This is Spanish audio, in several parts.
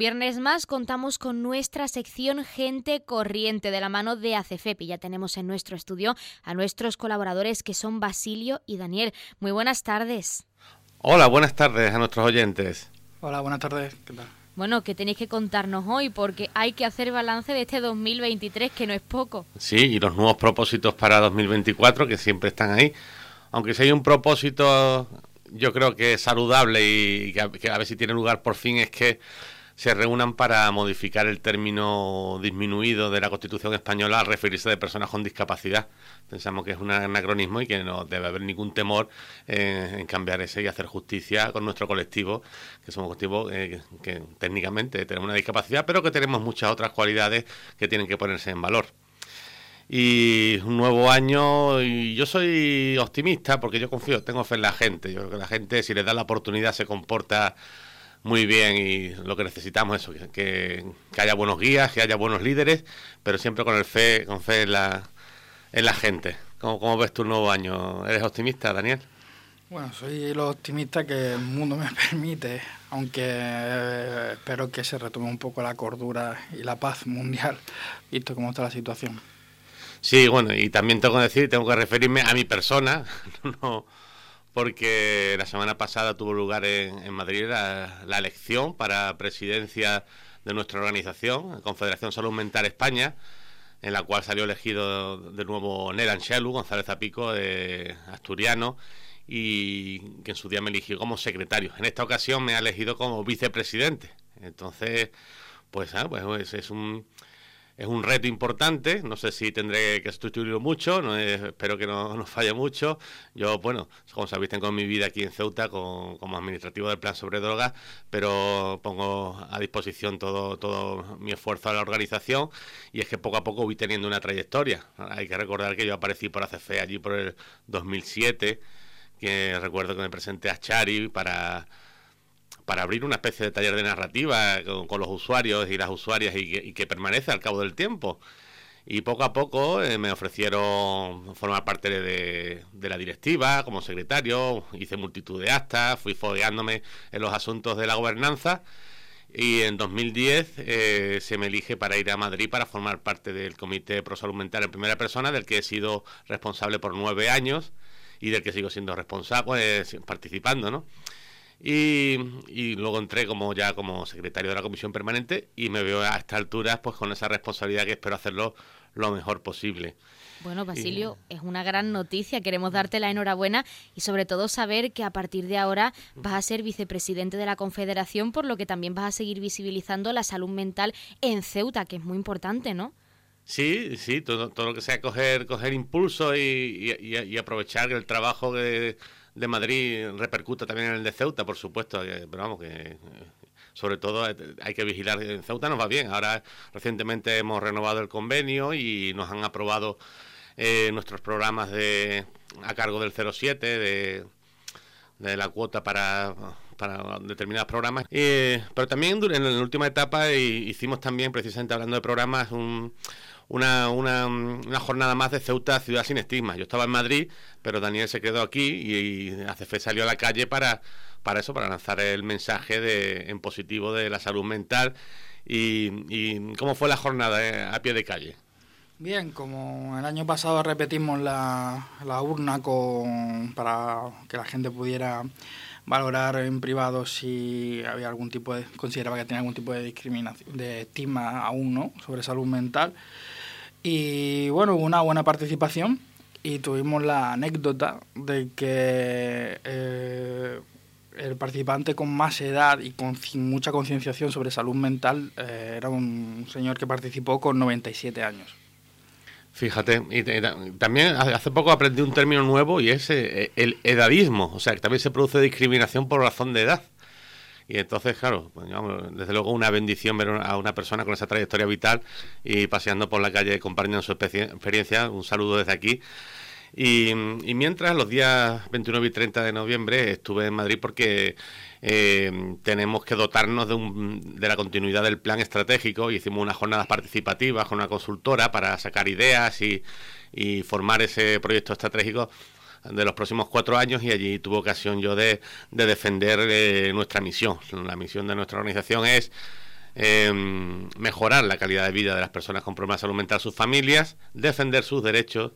viernes más contamos con nuestra sección Gente Corriente de la mano de ACFEP y ya tenemos en nuestro estudio a nuestros colaboradores que son Basilio y Daniel. Muy buenas tardes. Hola, buenas tardes a nuestros oyentes. Hola, buenas tardes. ¿Qué tal? Bueno, ¿qué tenéis que contarnos hoy? Porque hay que hacer balance de este 2023, que no es poco. Sí, y los nuevos propósitos para 2024, que siempre están ahí. Aunque si hay un propósito, yo creo que es saludable y que a, ver si tiene lugar por fin, es que se reúnan para modificar el término disminuido de la Constitución española al referirse de personas con discapacidad. Pensamos que es un anacronismo y que no debe haber ningún temor en cambiar ese y hacer justicia con nuestro colectivo, que somos un colectivo eh, que técnicamente tenemos una discapacidad, pero que tenemos muchas otras cualidades que tienen que ponerse en valor y un nuevo año y yo soy optimista porque yo confío, tengo fe en la gente, yo creo que la gente si le da la oportunidad se comporta muy bien y lo que necesitamos es eso, que, haya buenos guías, que haya buenos líderes, pero siempre con el fe, con fe en la, en la gente. ¿Cómo, ¿Cómo ves tu nuevo año? ¿Eres optimista, Daniel? Bueno, soy lo optimista que el mundo me permite, aunque eh, espero que se retome un poco la cordura y la paz mundial, visto cómo está la situación. Sí, bueno, y también tengo que decir, tengo que referirme a mi persona, no, porque la semana pasada tuvo lugar en, Madrid la, elección para presidencia de nuestra organización, Confederación Salud Mental España, en la cual salió elegido de nuevo Nel Anchelu, González Zapico, eh, asturiano, y que en su día me eligió como secretario. En esta ocasión me ha elegido como vicepresidente. Entonces, pues, ah, pues es un es un reto importante, no sé si tendré que sustituirlo mucho, no espero que no nos falle mucho. Yo, bueno, como sabéis, tengo mi vida aquí en Ceuta como administrativo del plan sobre drogas, pero pongo a disposición todo, todo mi esfuerzo a la organización y es que poco a poco voy teniendo una trayectoria. Hay que recordar que yo aparecí por ACFE allí por el 2007, que recuerdo que me presenté a Chari para para abrir una especie de taller de narrativa con, los usuarios y las usuarias y que, permanece al cabo del tiempo. Y poco a poco eh, me ofrecieron formar parte de, la directiva como secretario, hice multitud de actas, fui fogueándome en los asuntos de la gobernanza y en 2010 eh, se me elige para ir a Madrid para formar parte del Comité Pro Salud Mental en primera persona, del que he sido responsable por nueve años y del que sigo siendo responsable, pues, participando, ¿no? Y, luego entré como ya como secretario de la comisión permanente y me veo a esta altura pues con esa responsabilidad que espero hacerlo lo mejor posible. Bueno, Basilio, es una gran noticia. Queremos darte la enhorabuena y sobre todo saber que a partir de ahora vas a ser vicepresidente de la Confederación, por lo que también vas a seguir visibilizando la salud mental en Ceuta, que es muy importante, ¿no? Sí, sí, todo, todo lo que sea coger, coger impulso y, y aprovechar el trabajo de de Madrid repercuta también en el de Ceuta, por supuesto, pero vamos, que eh, sobre todo eh, hay que vigilar. En Ceuta nos va bien. Ahora recientemente hemos renovado el convenio y nos han aprobado eh, nuestros programas de a cargo del 07 de, de la cuota para para determinados programas. pero también en la última etapa hicimos también, precisamente hablando de programas, un, una, una, una, jornada más de Ceuta Ciudad sin Estigma. Yo estaba en Madrid, pero Daniel se quedó aquí y, ACF salió a la calle para, para eso, para lanzar el mensaje de, en positivo de la salud mental. ¿Y, cómo fue la jornada eh, a pie de calle? Bien, como el año pasado repetimos la, la urna con, para que la gente pudiera valorar en privado si había algún tipo de consideraba que tenía algún tipo de discriminación de estigma aún no sobre salud mental y bueno, hubo una buena participación y tuvimos la anécdota de que eh, el participante con más edad y con mucha concienciación sobre salud mental eh, era un señor que participó con 97 años. Fíjate, y también hace poco aprendí un término nuevo y es eh, el edadismo, o sea, que también se produce discriminación por razón de edad. Y entonces, claro, pues, desde luego una bendición ver a una persona con esa trayectoria vital y paseando por la calle compartiendo su experiencia. Un saludo desde aquí. Y, mientras, los días 29 y 30 de noviembre estuve en Madrid porque eh, tenemos que dotarnos de, de, la continuidad del plan estratégico. Hicimos unas jornadas participativas con una consultora para sacar ideas y, y formar ese proyecto estratégico de los próximos cuatro años y allí tuve ocasión yo de, de defender eh, nuestra misión. La misión de nuestra organización es em, mejorar la calidad de vida de las personas con problemas de salud mental, sus familias, defender sus derechos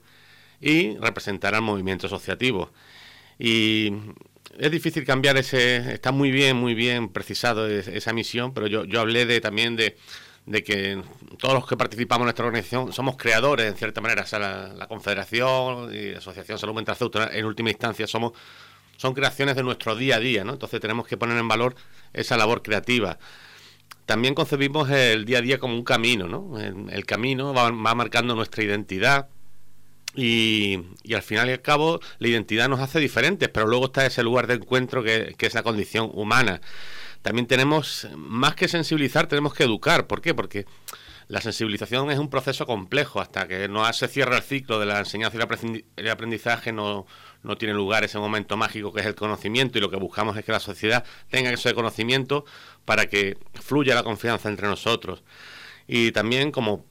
y representar al movimiento asociativo. Y es difícil cambiar ese, está muy bien, muy bien precisado esa misión, pero yo, yo hablé de también de, de que todos los que participamos en nuestra organización somos creadores, en cierta manera. O sea, la, Confederación y la Asociación Salud Mental en última instancia, somos son creaciones de nuestro día a día, ¿no? Entonces tenemos que poner en valor esa labor creativa. También concebimos el día a día como un camino, ¿no? El, camino va, marcando nuestra identidad y, y, al final y al cabo la identidad nos hace diferentes, pero luego está ese lugar de encuentro que, que es la condición humana también tenemos, más que sensibilizar, tenemos que educar. ¿Por qué? Porque la sensibilización es un proceso complejo. Hasta que no se cierra el ciclo de la enseñanza y el aprendizaje, no, no tiene lugar ese momento mágico que es el conocimiento y lo que buscamos es que la sociedad tenga ese conocimiento para que fluya la confianza entre nosotros. Y también como,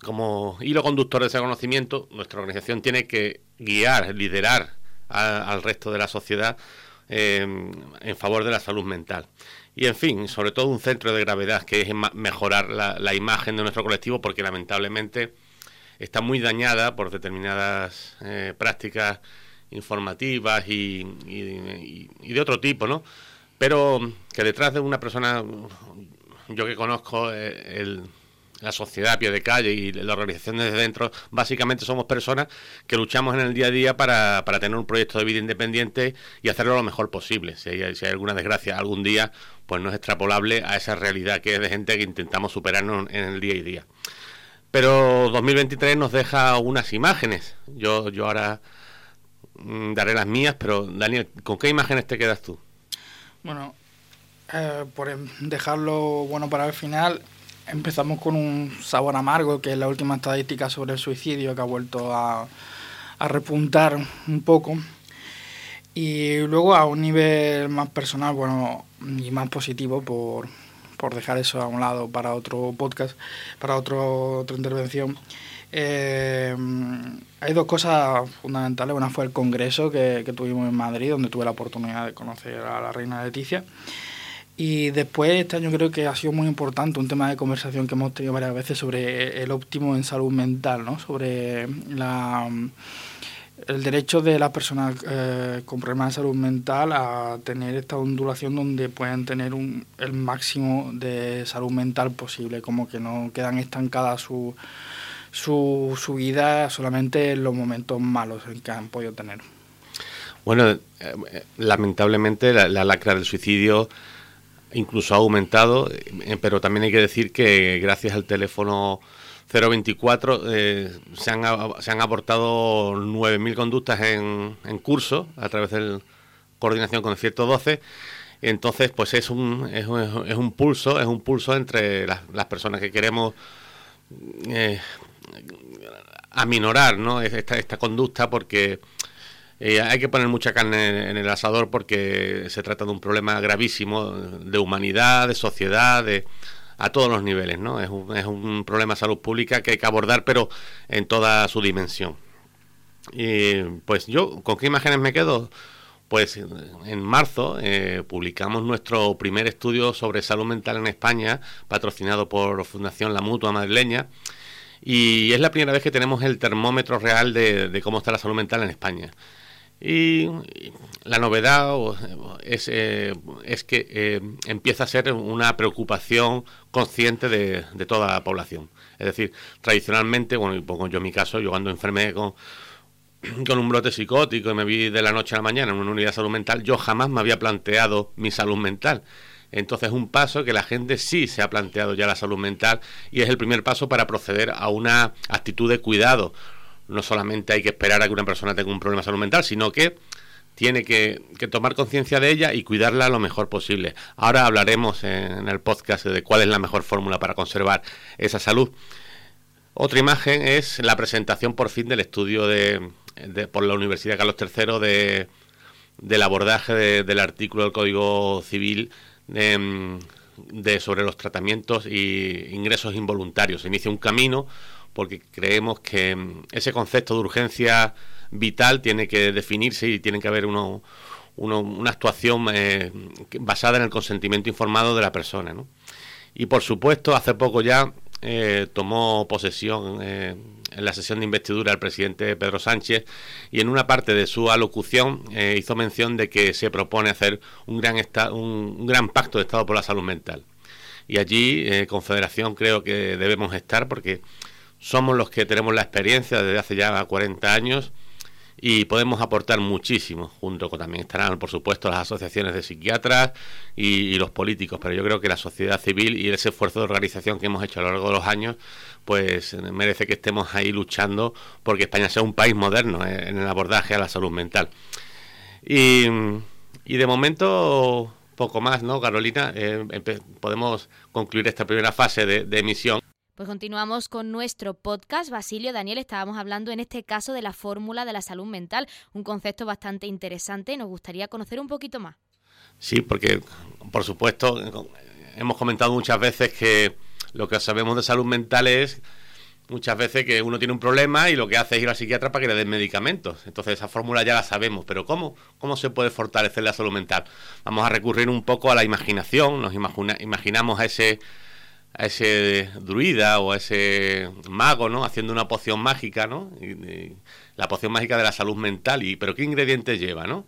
como hilo conductor de ese conocimiento, nuestra organización tiene que guiar, liderar al resto de la sociedad eh, en favor de la salud mental y en fin, sobre todo un centro de gravedad que es mejorar la, imagen de nuestro colectivo porque lamentablemente está muy dañada por determinadas eh, prácticas informativas y, de otro tipo, ¿no? Pero que detrás de una persona, yo que conozco eh, el, la sociedad a pie de calle y la organización desde dentro, básicamente somos personas que luchamos en el día a día para, para tener un proyecto de vida independiente y hacerlo lo mejor posible. Si hay, alguna desgracia algún día, pues no es extrapolable a esa realidad que es de gente que intentamos superarnos en el día a día. Pero 2023 nos deja unas imágenes. Yo, yo ahora mm, daré las mías, pero Daniel, ¿con qué imágenes te quedas tú? Bueno, eh, por dejarlo bueno para el final, empezamos con un sabor amargo, que es la última estadística sobre el suicidio que ha vuelto a, repuntar un poco. Y luego a un nivel más personal, bueno, y más positivo por, por dejar eso a un lado para otro podcast, para otro, otra intervención. Eh, hay dos cosas fundamentales. Una fue el congreso que, que, tuvimos en Madrid, donde tuve la oportunidad de conocer a la reina Leticia. Y después este año creo que ha sido muy importante un tema de conversación que hemos tenido varias veces sobre el óptimo en salud mental, ¿no? sobre la, el derecho de las personas eh, con problemas de salud mental a tener esta ondulación donde puedan tener un, el máximo de salud mental posible, como que no quedan estancadas su, su, su vida solamente en los momentos malos en que han podido tener. Bueno, eh, lamentablemente la, la lacra del suicidio incluso ha aumentado, eh, pero también hay que decir que gracias al teléfono 024 eh, se, han, se han abortado 9.000 conductas en, en curso a través de coordinación con el 112. Entonces, pues es un, es, es un pulso, es un pulso entre las, las personas que queremos eh, aminorar ¿no? esta, esta conducta porque eh, hay que poner mucha carne en el asador porque se trata de un problema gravísimo de humanidad, de sociedad, de a todos los niveles, ¿no? Es un, es un problema de salud pública que hay que abordar, pero en toda su dimensión. Y pues yo, ¿con qué imágenes me quedo? Pues en marzo eh, publicamos nuestro primer estudio sobre salud mental en España, patrocinado por Fundación La Mutua Madrileña, y es la primera vez que tenemos el termómetro real de cómo está la salud mental en España. Y la novedad es, eh, es que eh, empieza a ser una preocupación consciente de, toda la población. Es decir, tradicionalmente, bueno, y pongo yo en mi caso, yo cuando enfermé con, con un brote psicótico y me vi de la noche a la mañana en una unidad de salud mental, yo jamás me había planteado mi salud mental. Entonces es un paso que la gente sí se ha planteado ya la salud mental y es el primer paso para proceder a una actitud de cuidado no solamente hay que esperar a que una persona tenga un problema de salud mental, sino que tiene que, tomar conciencia de ella y cuidarla lo mejor posible. Ahora hablaremos en el podcast de cuál es la mejor fórmula para conservar esa salud. Otra imagen es la presentación por fin del estudio de, por la Universidad Carlos III de, del abordaje del artículo del Código Civil de, de, sobre los tratamientos y ingresos involuntarios. Se inicia un camino porque creemos que mm, ese concepto de urgencia vital tiene que definirse y tiene que haber uno, una actuación eh, basada en el consentimiento informado de la persona. Y por supuesto, hace poco ya eh, tomó posesión eh, en la sesión de investidura el presidente Pedro Sánchez y en una parte de su alocución hizo mención de que se propone hacer un gran, un, gran pacto de Estado por la salud mental. Y allí, Confederación, creo que debemos estar porque somos los que tenemos la experiencia desde hace ya 40 años y podemos aportar muchísimo, junto con también estarán, por supuesto, las asociaciones de psiquiatras y, los políticos, pero yo creo que la sociedad civil y ese esfuerzo de organización que hemos hecho a lo largo de los años, pues merece que estemos ahí luchando porque España sea un país moderno en el abordaje a la salud mental. Y, de momento, poco más, ¿no, Carolina? Eh, podemos concluir esta primera fase de emisión. Pues continuamos con nuestro podcast. Basilio, Daniel, estábamos hablando en este caso de la fórmula de la salud mental, un concepto bastante interesante. Nos gustaría conocer un poquito más. Sí, porque, por supuesto, hemos comentado muchas veces que lo que sabemos de salud mental es muchas veces que uno tiene un problema y lo que hace es ir al psiquiatra para que le den medicamentos. Entonces esa fórmula ya la sabemos, pero ¿cómo, cómo se puede fortalecer la salud mental? Vamos a recurrir un poco a la imaginación, nos imaginamos a ese a ese druida o a ese mago, ¿no? Haciendo una poción mágica, ¿no? la poción mágica de la salud mental. Y, ¿Pero qué ingredientes lleva, no?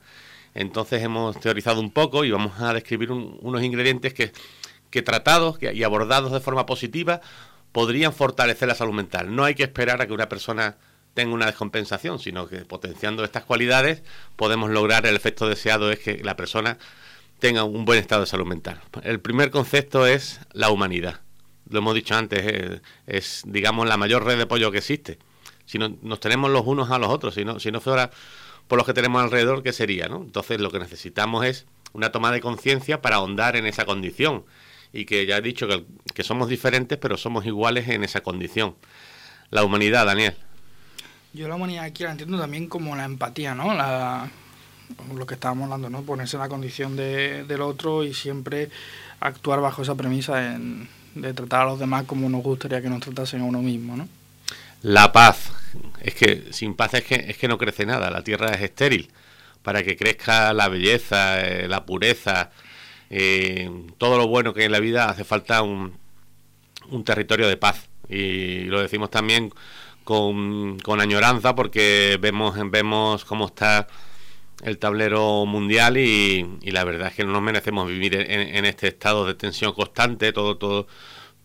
Entonces hemos teorizado un poco y vamos a describir unos ingredientes que, que tratados y abordados de forma positiva podrían fortalecer la salud mental. No hay que esperar a que una persona tenga una descompensación, sino que potenciando estas cualidades podemos lograr el efecto deseado es que la persona tenga un buen estado de salud mental. El primer concepto es la humanidad lo hemos dicho antes, es, digamos la mayor red de apoyo que existe. Si no, nos tenemos los unos a los otros, si no, si no fuera por los que tenemos alrededor, ¿qué sería? ¿no? Entonces lo que necesitamos es una toma de conciencia para ahondar en esa condición. Y que ya he dicho que, que somos diferentes, pero somos iguales en esa condición. La humanidad, Daniel. Yo la humanidad aquí la entiendo también como la empatía, ¿no? La, lo que estábamos hablando, ¿no? Ponerse en la condición de, del otro y siempre actuar bajo esa premisa en, de tratar a los demás como nos gustaría que nos tratasen a uno mismo, ¿no? La paz. Es que sin paz es que, es que no crece nada, la tierra es estéril. Para que crezca la belleza, eh, la pureza, eh, todo lo bueno que hay en la vida hace falta un, territorio de paz. Y lo decimos también con, con añoranza porque vemos, vemos cómo está el tablero mundial y, la verdad es que no nos merecemos vivir en, este estado de tensión constante, todo, todo,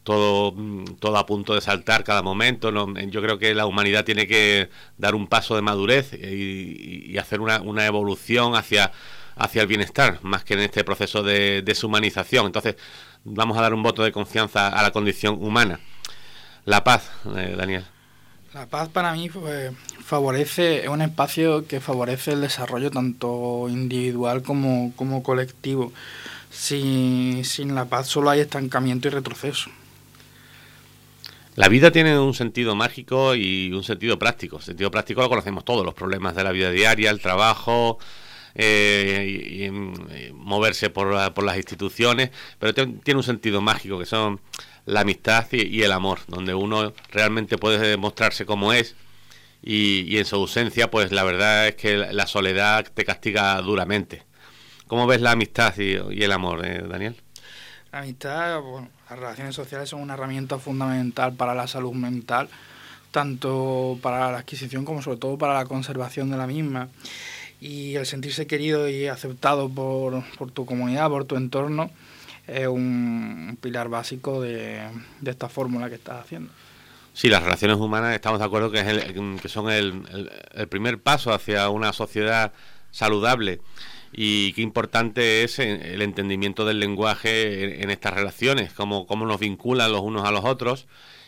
todo, todo a punto de saltar cada momento. yo creo que la humanidad tiene que dar un paso de madurez y, hacer una, una, evolución hacia, hacia el bienestar, más que en este proceso de deshumanización. Entonces, vamos a dar un voto de confianza a la condición humana. La paz, eh, Daniel. La paz para mí favorece, es un espacio que favorece el desarrollo tanto individual como, como colectivo. Sin, sin la paz solo hay estancamiento y retroceso. La vida tiene un sentido mágico y un sentido práctico. El sentido práctico lo conocemos todos, los problemas de la vida diaria, el trabajo, eh, y, moverse por, por, las instituciones, pero tiene un sentido mágico que son la amistad y, el amor, donde uno realmente puede demostrarse como es y, en su ausencia, pues la verdad es que la soledad te castiga duramente. ¿Cómo ves la amistad y, el amor, eh, Daniel? La amistad, bueno, las relaciones sociales son una herramienta fundamental para la salud mental, tanto para la adquisición como sobre todo para la conservación de la misma. Y el sentirse querido y aceptado por, por tu comunidad, por tu entorno, es un pilar básico de, esta fórmula que estás haciendo. Sí, las relaciones humanas estamos de acuerdo que, es que son el, el, primer paso hacia una sociedad saludable y qué importante es el entendimiento del lenguaje en, estas relaciones, cómo, cómo nos vinculan los unos a los otros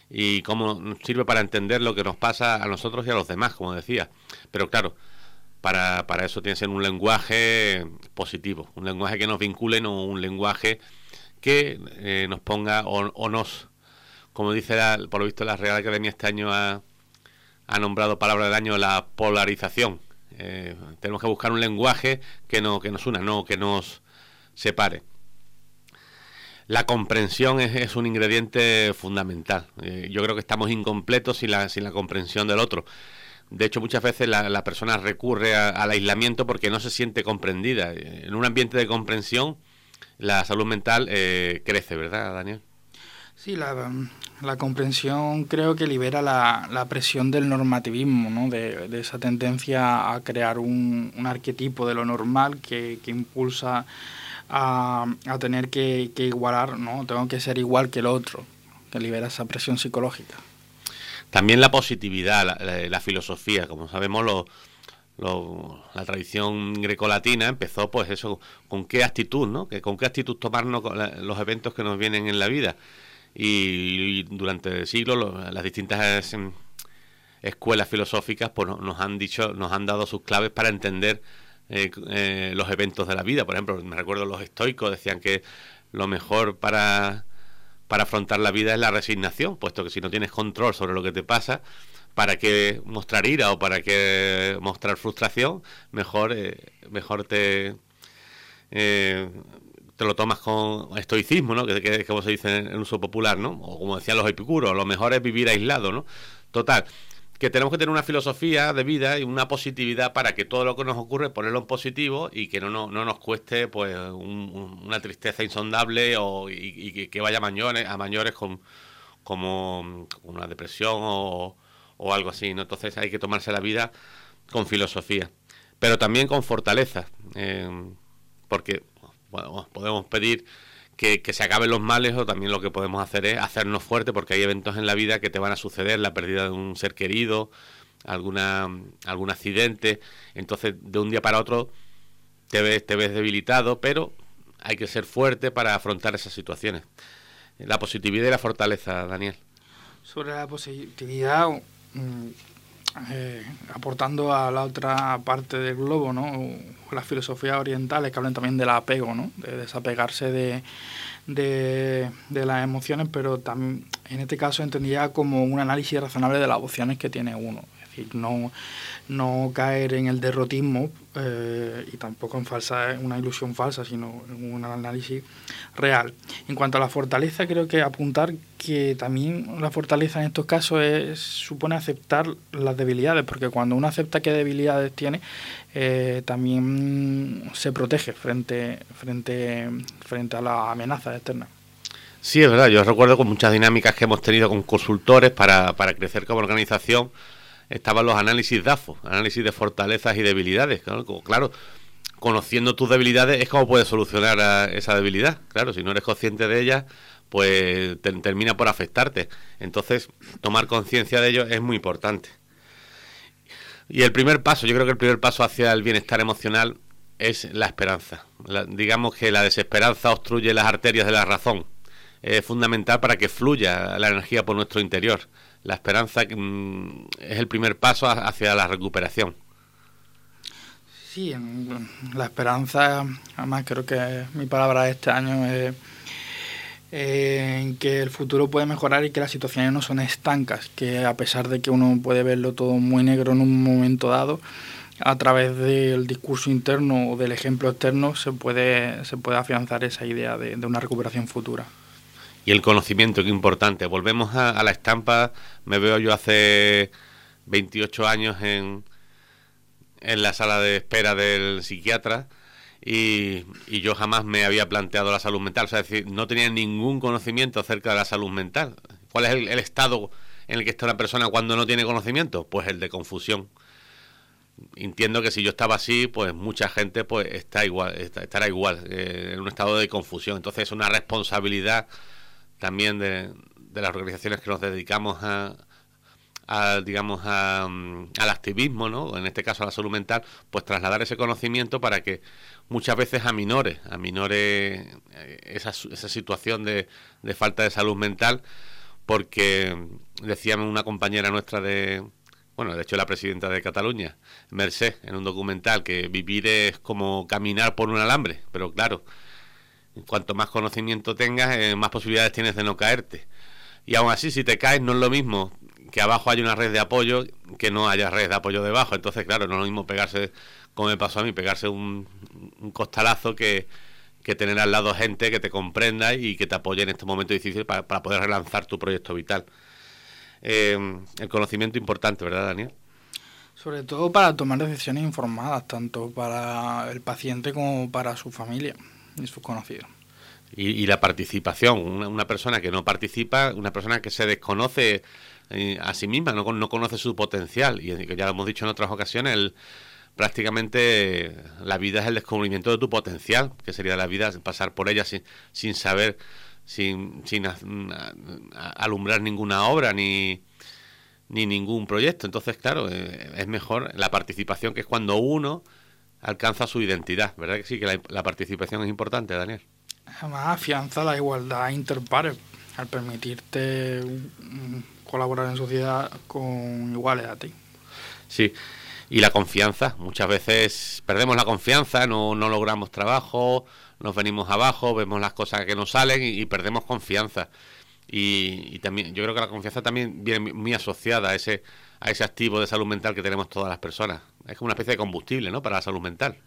y cómo nos sirve para entender lo que nos pasa a nosotros y a los demás, como decía. Pero claro, para, para eso tiene que ser un lenguaje positivo, un lenguaje que nos vincule, no un lenguaje que eh, nos ponga o, nos, como dice por lo visto la Real Academia este año ha, ha nombrado palabra del año la polarización. Eh, tenemos que buscar un lenguaje que, no, que nos una, no que nos separe. La comprensión es, un ingrediente fundamental. Eh, yo creo que estamos incompletos sin la, sin la comprensión del otro. De hecho, muchas veces la, persona recurre al aislamiento porque no se siente comprendida. En un ambiente de comprensión, la salud mental eh, crece, ¿verdad, Daniel? Sí, la, la comprensión creo que libera la, la presión del normativismo, ¿no? de, de, esa tendencia a crear un, un arquetipo de lo normal que, que impulsa a, a tener que, que, igualar, ¿no? tengo que ser igual que el otro, que libera esa presión psicológica. También la positividad, la, la, la filosofía, como sabemos, lo, lo, la tradición grecolatina empezó pues eso, con qué actitud, ¿no? Que, con qué actitud tomarnos los eventos que nos vienen en la vida y, durante siglos las distintas em, escuelas filosóficas pues nos han dicho nos han dado sus claves para entender eh, eh, los eventos de la vida por ejemplo me recuerdo los estoicos decían que lo mejor para para afrontar la vida es la resignación puesto que si no tienes control sobre lo que te pasa para que mostrar ira o para que mostrar frustración mejor eh, mejor te eh, te lo tomas con estoicismo, ¿no? Que, que, como se dice en uso popular, ¿no? O como decían los epicuros, lo mejor es vivir aislado, ¿no? Total, que tenemos que tener una filosofía de vida y una positividad para que todo lo que nos ocurre ponerlo en positivo y que no, no, no nos cueste pues un, una tristeza insondable o, y, y, que vaya a mayores, a mayores con como una depresión o, o algo así, ¿no? Entonces hay que tomarse la vida con filosofía, pero también con fortaleza, eh, porque bueno, podemos pedir que, que, se acaben los males o también lo que podemos hacer es hacernos fuertes porque hay eventos en la vida que te van a suceder, la pérdida de un ser querido, alguna algún accidente, entonces de un día para otro te ves, te ves debilitado, pero hay que ser fuerte para afrontar esas situaciones. La positividad y la fortaleza, Daniel. Sobre la positividad, eh, aportando a la otra parte del globo, ¿no? Las filosofías orientales que hablan también del apego, ¿no? De desapegarse de, de, de, las emociones, pero también en este caso entendía como un análisis razonable de las opciones que tiene uno. Decir, no, no caer en el derrotismo eh, y tampoco en falsa una ilusión falsa, sino en un análisis real. En cuanto a la fortaleza, creo que apuntar que también la fortaleza en estos casos es, supone aceptar las debilidades, porque cuando uno acepta qué debilidades tiene, eh, también se protege frente, frente, frente a las amenazas externas. Sí, es verdad. Yo recuerdo con muchas dinámicas que hemos tenido con consultores para, para crecer como organización estaban los análisis DAFO, análisis de fortalezas y debilidades. Claro, conociendo tus debilidades es como puedes solucionar esa debilidad. Claro, si no eres consciente de ellas, pues te, termina por afectarte. Entonces, tomar conciencia de ello es muy importante. Y el primer paso, yo creo que el primer paso hacia el bienestar emocional es la esperanza. Digamos que la desesperanza obstruye las arterias de la razón. Es fundamental para que fluya la energía por nuestro interior la esperanza mm, es el primer paso hacia la recuperación. Sí, la esperanza, además creo que mi palabra de este año es en que el futuro puede mejorar y que las situaciones no son estancas, que a pesar de que uno puede verlo todo muy negro en un momento dado, a través del discurso interno o del ejemplo externo se puede, se puede afianzar esa idea de, de una recuperación futura y el conocimiento, que importante. Volvemos a, a, la estampa, me veo yo hace 28 años en, en la sala de espera del psiquiatra y, y, yo jamás me había planteado la salud mental, o sea, es decir, no tenía ningún conocimiento acerca de la salud mental. ¿Cuál es el, estado en el que está una persona cuando no tiene conocimiento? Pues el de confusión. Entiendo que si yo estaba así, pues mucha gente pues está igual, estará igual, eh, en un estado de confusión. Entonces es una responsabilidad también de, de las organizaciones que nos dedicamos a, a digamos a, al activismo, ¿no? En este caso a la salud mental, pues trasladar ese conocimiento para que muchas veces a menores, a menores eh, esa, esa situación de, de falta de salud mental, porque decía una compañera nuestra de, bueno, de hecho la presidenta de Cataluña, Merced, en un documental, que vivir es como caminar por un alambre, pero claro, Cuanto más conocimiento tengas, eh, más posibilidades tienes de no caerte. Y aún así, si te caes, no es lo mismo que abajo haya una red de apoyo que no haya red de apoyo debajo. Entonces, claro, no es lo mismo pegarse, como me pasó a mí, pegarse un, costalazo que, tener al lado gente que te comprenda y que te apoye en este momento difícil para, para poder relanzar tu proyecto vital. Eh, el conocimiento importante, ¿verdad, Daniel? Sobre todo para tomar decisiones informadas, tanto para el paciente como para su familia y sus conocidos. Y, la participación, una, persona que no participa, una persona que se desconoce eh, a sí misma, no, no conoce su potencial. Y ya lo hemos dicho en otras ocasiones, prácticamente la vida es el descubrimiento de tu potencial, que sería la vida pasar por ella sin, sin saber, sin, sin alumbrar ninguna obra ni, ni ningún proyecto. Entonces, claro, eh, es mejor la participación, que es cuando uno alcanza su identidad. ¿Verdad que sí? Que la, participación es importante, Daniel. Además, afianza la igualdad interpares al permitirte colaborar en sociedad con iguales a ti. Sí, y la confianza. Muchas veces perdemos la confianza, no, no logramos trabajo, nos venimos abajo, vemos las cosas que nos salen y, perdemos confianza. Y, también yo creo que la confianza también viene muy asociada a ese, a ese activo de salud mental que tenemos todas las personas. Es como una especie de combustible, ¿no? Para la salud mental.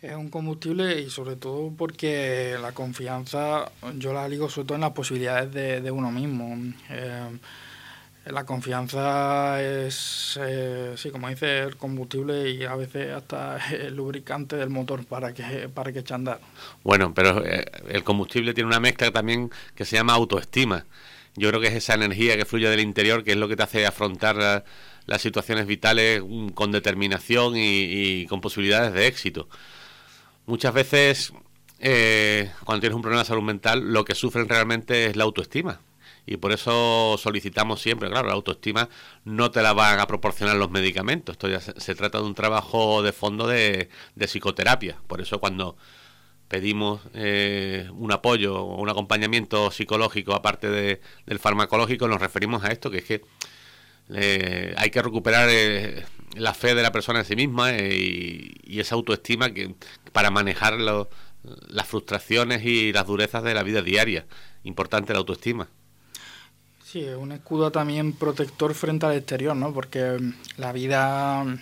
Es un combustible y sobre todo porque la confianza yo la ligo sobre todo en las posibilidades de, de uno mismo. Eh, la confianza es, eh, sí, como dice, el combustible y a veces hasta el lubricante del motor para que, para que eche andar. Bueno, pero eh, el combustible tiene una mezcla también que se llama autoestima. Yo creo que es esa energía que fluye del interior que es lo que te hace afrontar las situaciones vitales mm, con determinación y, con posibilidades de éxito. Muchas veces, eh, cuando tienes un problema de salud mental, lo que sufren realmente es la autoestima. Y por eso solicitamos siempre, claro, la autoestima no te la van a proporcionar los medicamentos, esto ya se, trata de un trabajo de fondo de, psicoterapia, por eso cuando pedimos eh, un apoyo o un acompañamiento psicológico aparte de, del farmacológico, nos referimos a esto, que es que eh, hay que recuperar eh, la fe de la persona en sí misma y, y, esa autoestima que para manejar las frustraciones y las durezas de la vida diaria. Importante la autoestima. Sí, es un escudo también protector frente al exterior, ¿no? Porque mm, la vida, mm,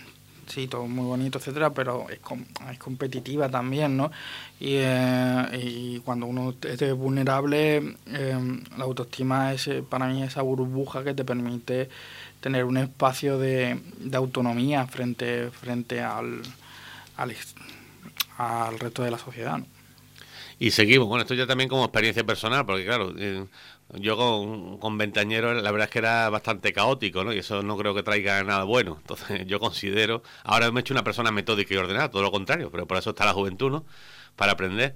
sí, todo muy bonito, etcétera, pero es, es competitiva también, ¿no? Y, eh, cuando uno es vulnerable, eh, la autoestima es eh, para mí esa burbuja que te permite tener un espacio de, de autonomía frente, frente al, al, resto de la sociedad, ¿no? Y seguimos, bueno, esto ya también como experiencia personal, porque claro, yo con, con Ventañero la verdad es que era bastante caótico, ¿no? Y eso no creo que traiga nada bueno. Entonces yo considero, ahora me he hecho una persona metódica y ordenada, todo lo contrario, pero por eso está la juventud, ¿no? Para aprender.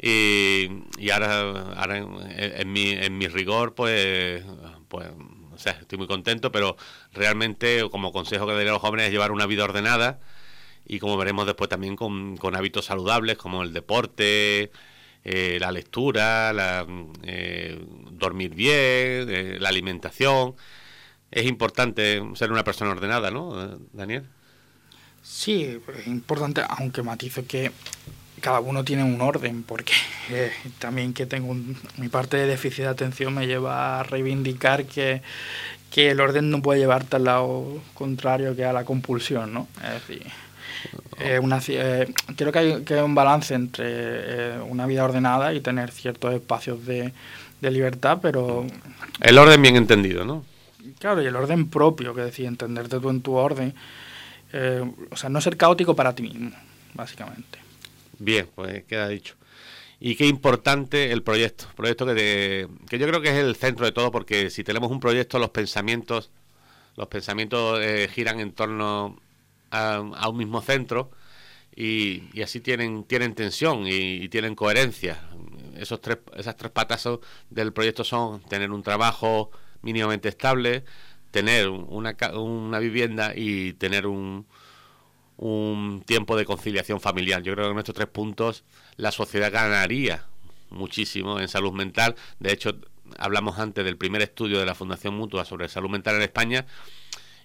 Y, y ahora, ahora en, mi, en mi rigor, pues, pues, sea, estoy muy contento, pero realmente como consejo que daría a los jóvenes es llevar una vida ordenada y como veremos después también con, hábitos saludables como el deporte, eh, la lectura, la, eh, dormir bien, eh, la alimentación. Es importante ser una persona ordenada, ¿no, Daniel? Sí, es importante, aunque matizo que cada uno tiene un orden, porque también que tengo mi parte de déficit de atención me lleva a reivindicar que, que el orden no puede llevarte al lado contrario que a la compulsión, ¿no? Es decir, eh, una, eh, creo que hay, que un balance entre eh, una vida ordenada y tener ciertos espacios de, libertad, pero... El orden bien entendido, ¿no? Claro, y el orden propio, que decía, entenderte tú en tu orden. o sea, no ser caótico para ti mismo, básicamente. Bien, pues queda dicho. Y qué importante el proyecto, proyecto que, que yo creo que es el centro de todo, porque si tenemos un proyecto, los pensamientos, los pensamientos giran en torno a, un mismo centro y, y, así tienen, tienen tensión y, tienen coherencia. Esos tres, esas tres patas del proyecto son tener un trabajo mínimamente estable, tener una, una vivienda y tener un, un tiempo de conciliación familiar. Yo creo que en estos tres puntos la sociedad ganaría muchísimo en salud mental. De hecho, hablamos antes del primer estudio de la Fundación Mutua sobre salud mental en España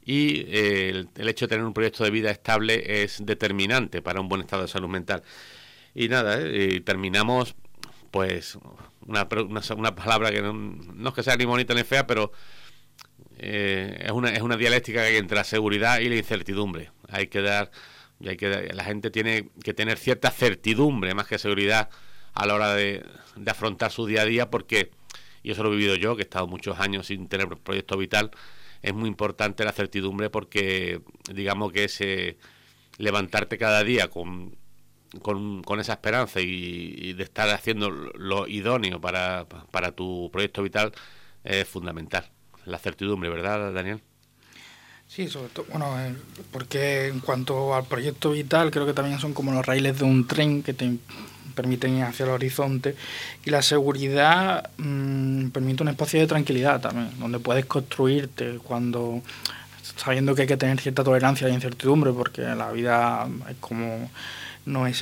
y eh, el, hecho de tener un proyecto de vida estable es determinante para un buen estado de salud mental. Y nada, eh, terminamos pues una, una, palabra que no, es que sea ni bonita ni fea, pero eh, es, una, es una dialéctica que hay entre la seguridad y la incertidumbre. Hay que dar, hay que la gente tiene que tener cierta certidumbre más que seguridad a la hora de, de afrontar su día a día, porque, y eso lo he vivido yo, que he estado muchos años sin tener proyecto vital, es muy importante la certidumbre porque digamos que es levantarte cada día con con, con esa esperanza y, de estar haciendo lo idóneo para, para tu proyecto vital es fundamental. La certidumbre, ¿verdad, Daniel? Sí, sobre todo, bueno, eh, porque en cuanto al proyecto vital, creo que también son como los raíles de un tren que te permiten ir hacia el horizonte y la seguridad mm, permite un espacio de tranquilidad también, donde puedes construirte cuando sabiendo que hay que tener cierta tolerancia e incertidumbre, porque la vida es como no es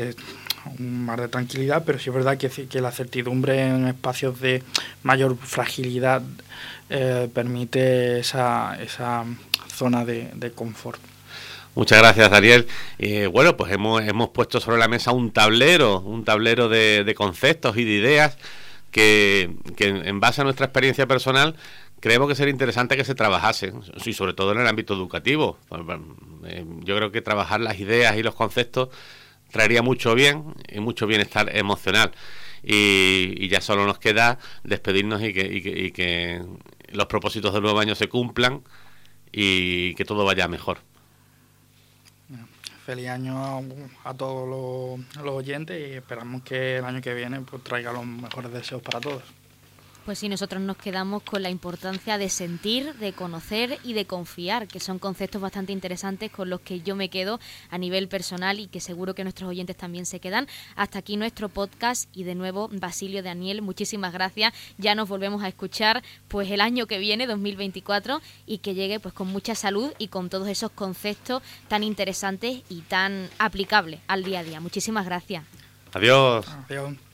un mar de tranquilidad, pero sí es verdad que, que la certidumbre en espacios de mayor fragilidad eh, permite esa, esa zona de, confort. Muchas gracias, Daniel. Eh, bueno, pues hemos, hemos puesto sobre la mesa un tablero, un tablero de, conceptos y de ideas que, que, en base a nuestra experiencia personal creemos que sería interesante que se trabajase, y sobre todo en el ámbito educativo. Eh, yo creo que trabajar las ideas y los conceptos traería mucho bien y mucho bienestar emocional. Y, ya solo nos queda despedirnos y que, y que los propósitos del nuevo año se cumplan y que todo vaya mejor. Feliz año a, todos los, los, oyentes y esperamos que el año que viene pues, traiga los mejores deseos para todos. Pues sí, nosotros nos quedamos con la importancia de sentir, de conocer y de confiar, que son conceptos bastante interesantes con los que yo me quedo a nivel personal y que seguro que nuestros oyentes también se quedan. Hasta aquí nuestro podcast y de nuevo Basilio Daniel, muchísimas gracias. Ya nos volvemos a escuchar pues el año que viene, 2024, y que llegue pues con mucha salud y con todos esos conceptos tan interesantes y tan aplicables al día a día. Muchísimas gracias. Adiós. Adiós.